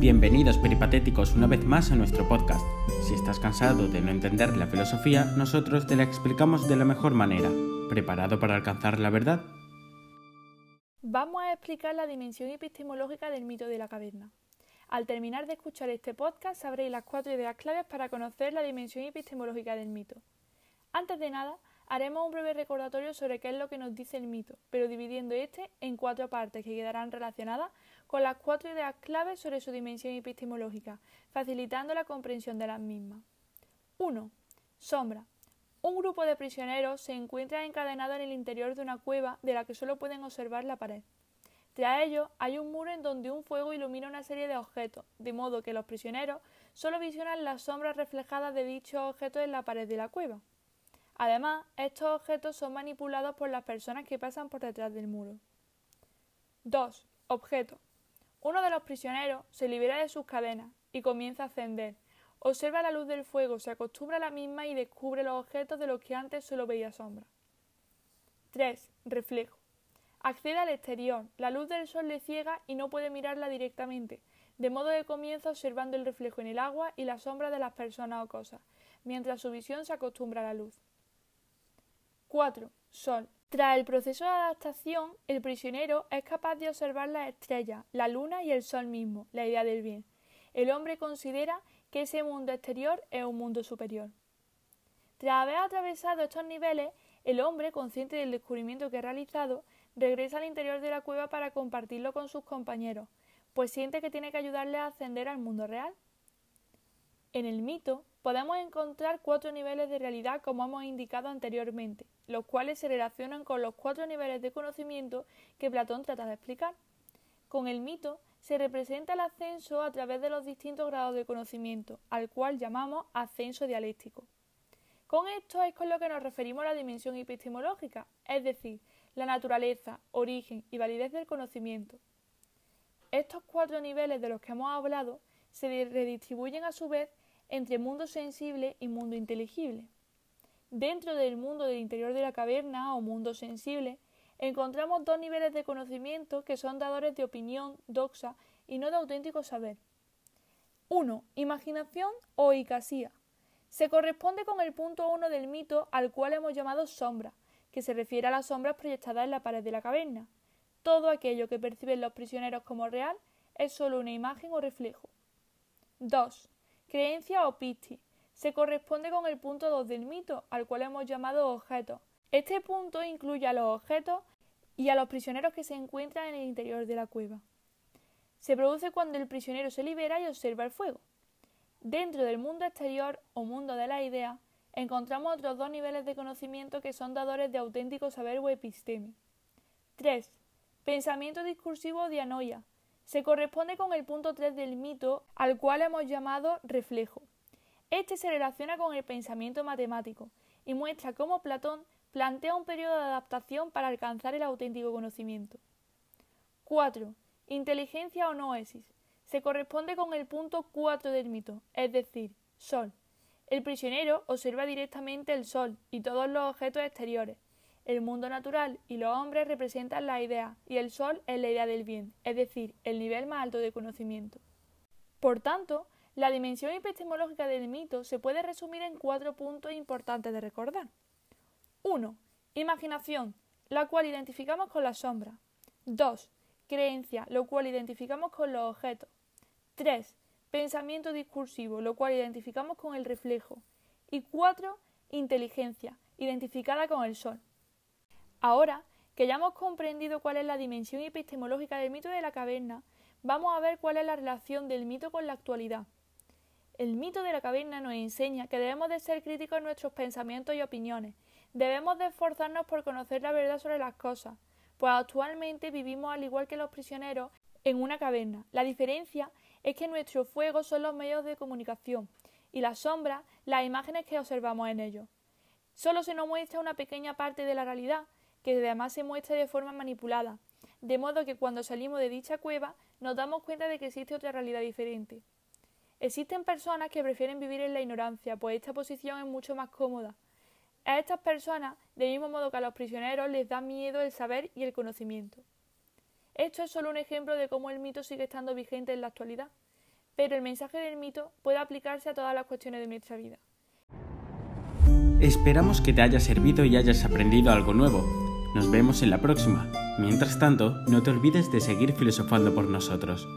Bienvenidos peripatéticos una vez más a nuestro podcast. Si estás cansado de no entender la filosofía, nosotros te la explicamos de la mejor manera. ¿Preparado para alcanzar la verdad? Vamos a explicar la dimensión epistemológica del mito de la caverna. Al terminar de escuchar este podcast sabréis las cuatro ideas claves para conocer la dimensión epistemológica del mito. Antes de nada, haremos un breve recordatorio sobre qué es lo que nos dice el mito, pero dividiendo este en cuatro partes que quedarán relacionadas con las cuatro ideas claves sobre su dimensión epistemológica, facilitando la comprensión de las mismas. 1. Sombra. Un grupo de prisioneros se encuentra encadenado en el interior de una cueva de la que solo pueden observar la pared. Tras ello, hay un muro en donde un fuego ilumina una serie de objetos, de modo que los prisioneros solo visionan las sombras reflejadas de dichos objetos en la pared de la cueva. Además, estos objetos son manipulados por las personas que pasan por detrás del muro. 2. Objeto. Uno de los prisioneros se libera de sus cadenas y comienza a ascender. Observa la luz del fuego, se acostumbra a la misma y descubre los objetos de los que antes solo veía sombra. 3. Reflejo. Accede al exterior, la luz del sol le ciega y no puede mirarla directamente, de modo que comienza observando el reflejo en el agua y la sombra de las personas o cosas, mientras su visión se acostumbra a la luz. 4. Sol. Tras el proceso de adaptación, el prisionero es capaz de observar las estrellas, la luna y el sol mismo, la idea del bien. El hombre considera que ese mundo exterior es un mundo superior. Tras haber atravesado estos niveles, el hombre, consciente del descubrimiento que ha realizado, regresa al interior de la cueva para compartirlo con sus compañeros, pues siente que tiene que ayudarle a ascender al mundo real. En el mito podemos encontrar cuatro niveles de realidad como hemos indicado anteriormente, los cuales se relacionan con los cuatro niveles de conocimiento que Platón trata de explicar. Con el mito se representa el ascenso a través de los distintos grados de conocimiento, al cual llamamos ascenso dialéctico. Con esto es con lo que nos referimos a la dimensión epistemológica, es decir, la naturaleza, origen y validez del conocimiento. Estos cuatro niveles de los que hemos hablado se redistribuyen a su vez entre mundo sensible y mundo inteligible. Dentro del mundo del interior de la caverna o mundo sensible, encontramos dos niveles de conocimiento que son dadores de opinión, doxa y no de auténtico saber. 1. Imaginación o icasía. Se corresponde con el punto 1 del mito al cual hemos llamado sombra, que se refiere a las sombras proyectadas en la pared de la caverna. Todo aquello que perciben los prisioneros como real es solo una imagen o reflejo. 2. Creencia o pisti. Se corresponde con el punto 2 del mito, al cual hemos llamado objeto. Este punto incluye a los objetos y a los prisioneros que se encuentran en el interior de la cueva. Se produce cuando el prisionero se libera y observa el fuego. Dentro del mundo exterior o mundo de la idea, encontramos otros dos niveles de conocimiento que son dadores de auténtico saber o episteme. 3. Pensamiento discursivo o dianoia se corresponde con el punto 3 del mito, al cual hemos llamado reflejo. Este se relaciona con el pensamiento matemático y muestra cómo Platón plantea un periodo de adaptación para alcanzar el auténtico conocimiento. 4. Inteligencia o noesis. Se corresponde con el punto 4 del mito, es decir, sol. El prisionero observa directamente el sol y todos los objetos exteriores, el mundo natural y los hombres representan la idea y el sol es la idea del bien, es decir, el nivel más alto de conocimiento. Por tanto, la dimensión epistemológica del mito se puede resumir en cuatro puntos importantes de recordar. 1. Imaginación, la cual identificamos con la sombra. 2. Creencia, lo cual identificamos con los objetos. 3. Pensamiento discursivo, lo cual identificamos con el reflejo. Y 4. Inteligencia, identificada con el sol. Ahora que ya hemos comprendido cuál es la dimensión epistemológica del mito de la caverna, vamos a ver cuál es la relación del mito con la actualidad. El mito de la caverna nos enseña que debemos de ser críticos en nuestros pensamientos y opiniones. Debemos de esforzarnos por conocer la verdad sobre las cosas, pues actualmente vivimos al igual que los prisioneros en una caverna. La diferencia es que nuestro fuego son los medios de comunicación y las sombras las imágenes que observamos en ellos. Solo se nos muestra una pequeña parte de la realidad, que además se muestra de forma manipulada, de modo que cuando salimos de dicha cueva nos damos cuenta de que existe otra realidad diferente. Existen personas que prefieren vivir en la ignorancia, pues esta posición es mucho más cómoda. A estas personas, del mismo modo que a los prisioneros, les da miedo el saber y el conocimiento. Esto es solo un ejemplo de cómo el mito sigue estando vigente en la actualidad. pero el mensaje del mito puede aplicarse a todas las cuestiones de nuestra vida. Esperamos que te haya servido y hayas aprendido algo nuevo. Nos vemos en la próxima. Mientras tanto, no te olvides de seguir filosofando por nosotros.